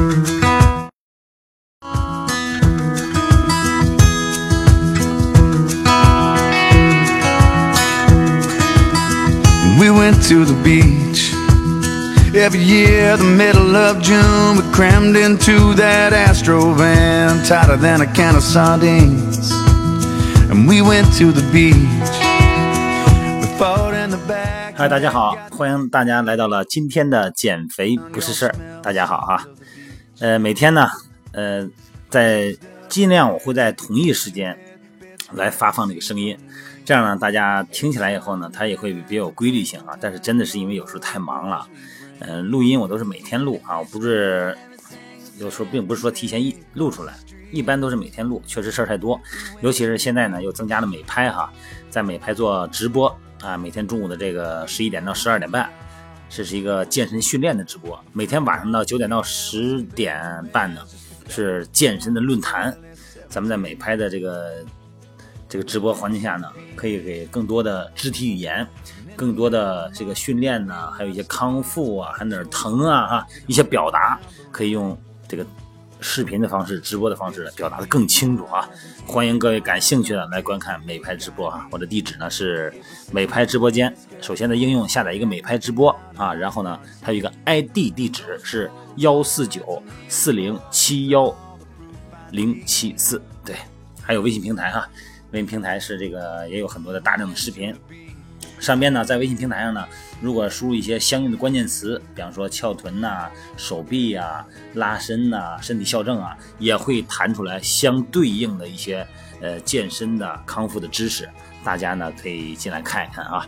We went to the beach every year, the middle of June. We crammed into that Astro van, tighter than a can of sardines. And we went to the beach. We fought in the back. 嗨，大家好，欢迎大家来到了今天的减肥不是事儿。大家好哈， 呃，每天呢，呃，在尽量我会在同一时间来发放这个声音，这样呢，大家听起来以后呢，它也会比较有规律性啊。但是真的是因为有时候太忙了，呃，录音我都是每天录啊，我不是有时候并不是说提前一录出来，一般都是每天录，确实事儿太多，尤其是现在呢又增加了美拍哈，在美拍做直播啊，每天中午的这个十一点到十二点半，这是一个健身训练的直播，每天晚上呢九点到十点半呢是健身的论坛，咱们在美拍的这个。这个直播环境下呢，可以给更多的肢体语言，更多的这个训练呢，还有一些康复啊，还哪儿疼啊哈，一些表达可以用这个视频的方式、直播的方式表达的更清楚啊。欢迎各位感兴趣的来观看美拍直播啊。我的地址呢是美拍直播间。首先呢应用下载一个美拍直播啊，然后呢，它有一个 ID 地址是幺四九四零七幺零七四，对，还有微信平台哈。微信平台是这个也有很多的大量的视频，上边呢，在微信平台上呢，如果输入一些相应的关键词，比方说翘臀呐、手臂呀、拉伸呐、身体校正啊，也会弹出来相对应的一些呃健身的康复的知识，大家呢可以进来看一看啊。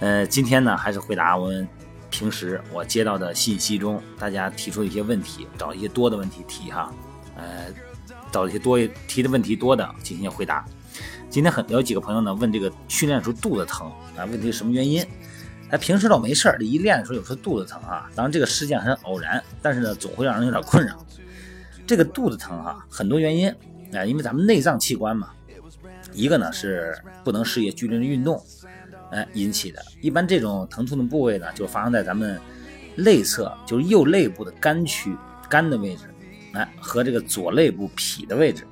呃，今天呢还是回答我们平时我接到的信息中大家提出一些问题，找一些多的问题提哈，呃，找一些多提的问题多的进行回答。今天很有几个朋友呢问这个训练时候肚子疼啊，问题是什么原因？哎平时倒没事儿，这一练的时候有时候肚子疼啊。当然这个事件很偶然，但是呢总会让人有点困扰。这个肚子疼哈，很多原因啊，因为咱们内脏器官嘛，一个呢是不能适应剧烈的运动，哎引起的。一般这种疼痛的部位呢，就发生在咱们内侧，就是右肋部的肝区肝的位置，哎和这个左肋部脾的位置。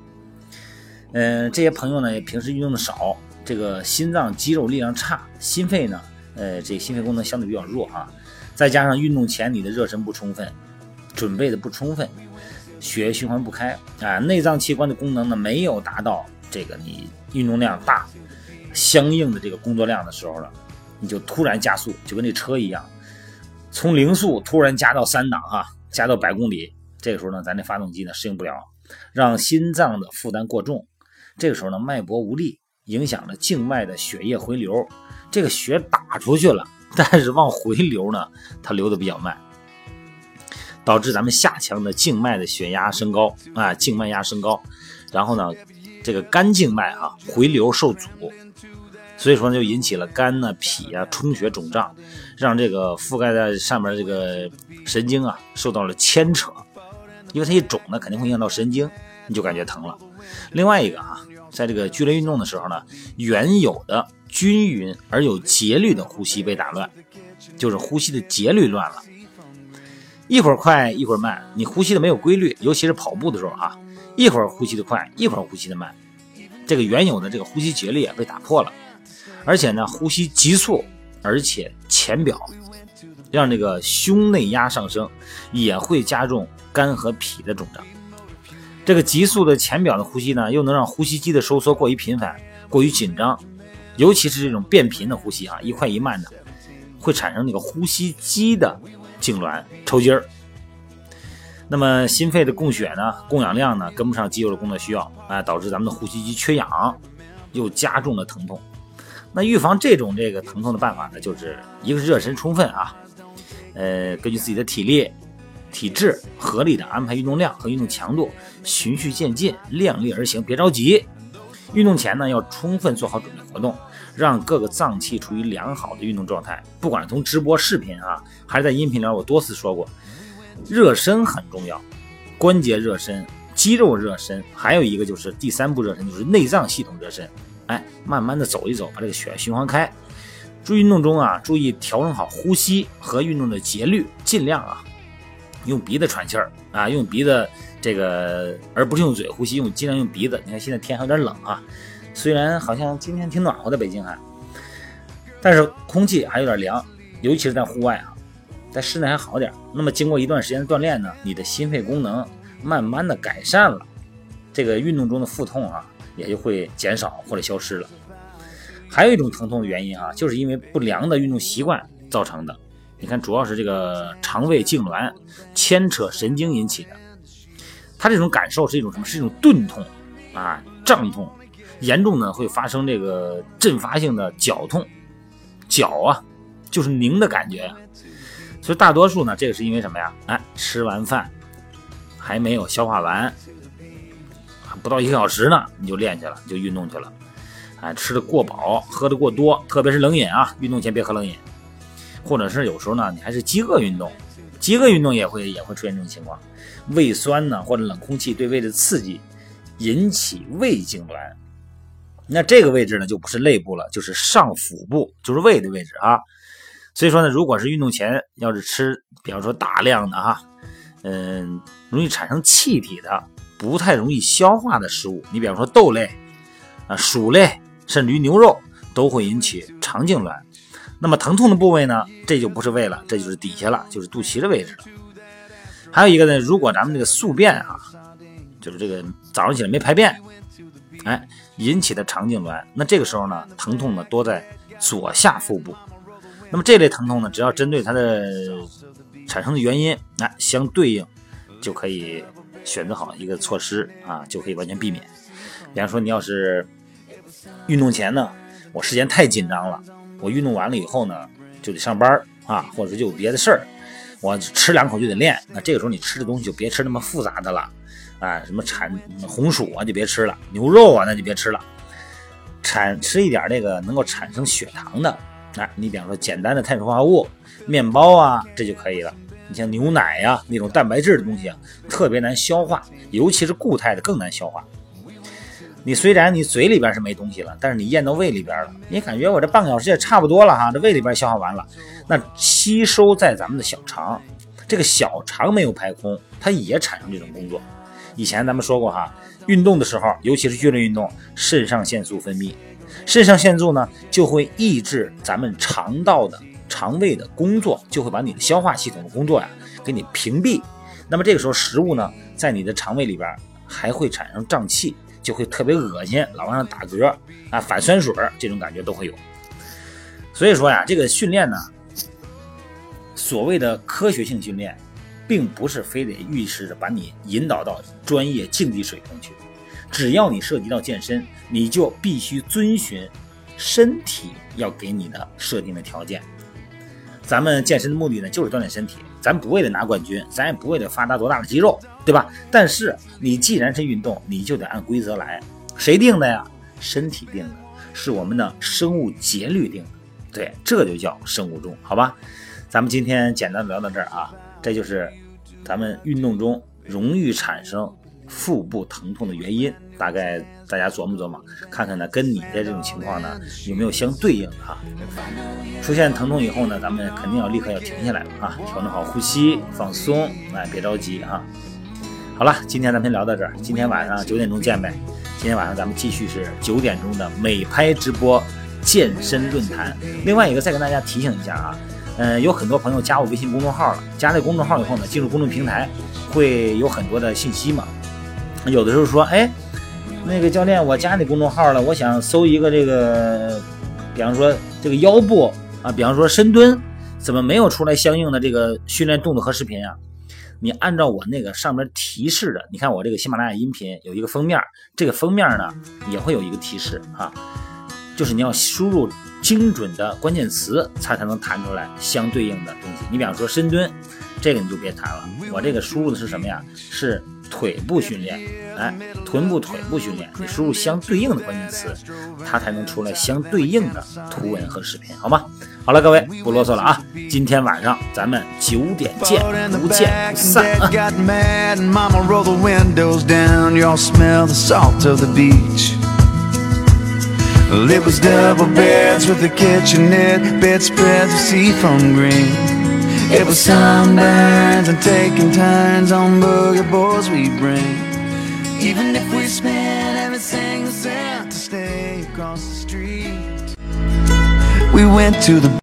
嗯，这些朋友呢，平时运动的少，这个心脏肌肉力量差，心肺呢，呃，这心肺功能相对比较弱啊，再加上运动前你的热身不充分，准备的不充分，血液循环不开啊，内脏器官的功能呢没有达到这个你运动量大，相应的这个工作量的时候呢，你就突然加速，就跟这车一样，从零速突然加到三档哈，加到百公里，这个时候呢，咱这发动机呢适应不了，让心脏的负担过重。这个时候呢，脉搏无力，影响了静脉的血液回流。这个血打出去了，但是往回流呢，它流的比较慢，导致咱们下腔的静脉的血压升高啊，静脉压升高。然后呢，这个肝静脉啊回流受阻，所以说就引起了肝呢脾啊充血肿胀，让这个覆盖在上面这个神经啊受到了牵扯，因为它一肿呢，肯定会影响到神经，你就感觉疼了。另外一个啊，在这个剧烈运动的时候呢，原有的均匀而有节律的呼吸被打乱，就是呼吸的节律乱了，一会儿快一会儿慢，你呼吸的没有规律，尤其是跑步的时候啊，一会儿呼吸的快，一会儿呼吸的慢，这个原有的这个呼吸节律啊被打破了，而且呢，呼吸急促，而且浅表，让这个胸内压上升，也会加重肝和脾的肿胀。这个急速的浅表的呼吸呢，又能让呼吸机的收缩过于频繁、过于紧张，尤其是这种变频的呼吸啊，一快一慢的，会产生那个呼吸机的痉挛、抽筋儿。那么心肺的供血呢，供氧量呢跟不上肌肉的工作需要，啊，导致咱们的呼吸机缺氧，又加重了疼痛。那预防这种这个疼痛的办法呢，就是一个热身充分啊，呃，根据自己的体力。体质合理的安排运动量和运动强度，循序渐进，量力而行，别着急。运动前呢，要充分做好准备活动，让各个脏器处于良好的运动状态。不管从直播视频啊，还是在音频里，我多次说过，热身很重要，关节热身、肌肉热身，还有一个就是第三步热身，就是内脏系统热身。哎，慢慢的走一走，把这个血循环开。注意运动中啊，注意调整好呼吸和运动的节律，尽量啊。用鼻子喘气儿啊，用鼻子这个，而不是用嘴呼吸，用尽量用鼻子。你看现在天还有点冷啊，虽然好像今天挺暖和的北京还，但是空气还有点凉，尤其是在户外啊，在室内还好点。那么经过一段时间的锻炼呢，你的心肺功能慢慢的改善了，这个运动中的腹痛啊也就会减少或者消失了。还有一种疼痛的原因啊，就是因为不良的运动习惯造成的。你看，主要是这个肠胃痉挛牵扯神经引起的。他这种感受是一种什么？是一种钝痛啊，胀痛，严重呢会发生这个阵发性的绞痛，绞啊就是拧的感觉呀。所以大多数呢，这个是因为什么呀？哎，吃完饭还没有消化完，还不到一个小时呢，你就练去了，就运动去了。哎，吃的过饱，喝的过多，特别是冷饮啊，运动前别喝冷饮，或者是有时候呢，你还是饥饿运动，饥饿运动也会也会出现这种情况，胃酸呢或者冷空气对胃的刺激，引起胃痉挛，那这个位置呢就不是肋部了，就是上腹部，就是胃的位置啊。所以说呢，如果是运动前要是吃，比方说大量的哈，嗯，容易产生气体的，不太容易消化的食物，你比方说豆类啊、薯类。甚至于牛肉都会引起肠痉挛，那么疼痛的部位呢？这就不是胃了，这就是底下了，就是肚脐的位置了。还有一个呢，如果咱们这个宿便啊，就是这个早上起来没排便，哎，引起的肠痉挛，那这个时候呢，疼痛呢多在左下腹部。那么这类疼痛呢，只要针对它的产生的原因，那相对应就可以选择好一个措施啊，就可以完全避免。比方说，你要是运动前呢，我时间太紧张了，我运动完了以后呢，就得上班啊，或者说就有别的事儿，我吃两口就得练。那这个时候你吃的东西就别吃那么复杂的了，啊，什么产红薯啊就别吃了，牛肉啊那就别吃了，产吃一点那个能够产生血糖的，啊，你比方说简单的碳水化合物，面包啊这就可以了。你像牛奶呀那种蛋白质的东西啊，特别难消化，尤其是固态的更难消化。你虽然你嘴里边是没东西了，但是你咽到胃里边了，你感觉我这半个小时也差不多了哈，这胃里边消化完了，那吸收在咱们的小肠，这个小肠没有排空，它也产生这种工作。以前咱们说过哈，运动的时候，尤其是剧烈运动，肾上腺素分泌，肾上腺素呢就会抑制咱们肠道的肠胃的工作，就会把你的消化系统的工作呀给你屏蔽。那么这个时候食物呢在你的肠胃里边还会产生胀气。就会特别恶心，老往上打嗝啊，反酸水这种感觉都会有。所以说呀，这个训练呢，所谓的科学性训练，并不是非得预示着把你引导到专业竞技水平去。只要你涉及到健身，你就必须遵循身体要给你的设定的条件。咱们健身的目的呢，就是锻炼身体，咱不为了拿冠军，咱也不为了发达多大的肌肉，对吧？但是你既然是运动，你就得按规则来。谁定的呀？身体定的，是我们的生物节律定的。对，这就叫生物钟，好吧？咱们今天简单聊到这儿啊，这就是咱们运动中容易产生腹部疼痛的原因。大概大家琢磨琢磨，看看呢，跟你的这种情况呢有没有相对应的哈？出现疼痛以后呢，咱们肯定要立刻要停下来啊，调整好呼吸，放松，哎，别着急哈。好了，今天咱们先聊到这儿，今天晚上九点钟见呗。今天晚上咱们继续是九点钟的美拍直播健身论坛。另外一个再跟大家提醒一下啊，嗯，有很多朋友加我微信公众号了，加这公众号以后呢，进入公众平台会有很多的信息嘛。有的时候说，哎。那个教练，我加你公众号了，我想搜一个这个，比方说这个腰部啊，比方说深蹲，怎么没有出来相应的这个训练动作和视频啊？你按照我那个上面提示的，你看我这个喜马拉雅音频有一个封面，这个封面呢也会有一个提示啊，就是你要输入精准的关键词，它才能弹出来相对应的东西。你比方说深蹲，这个你就别弹了，我这个输入的是什么呀？是。腿部训练，哎，臀部、腿部训练，你输入相对应的关键词，它才能出来相对应的图文和视频，好吗？好了，各位不啰嗦了啊，今天晚上咱们九点见，不见不散啊。Sunburns and taking turns on boogie boards we bring. Even if we spent everything we sent to stay across the street. We went to the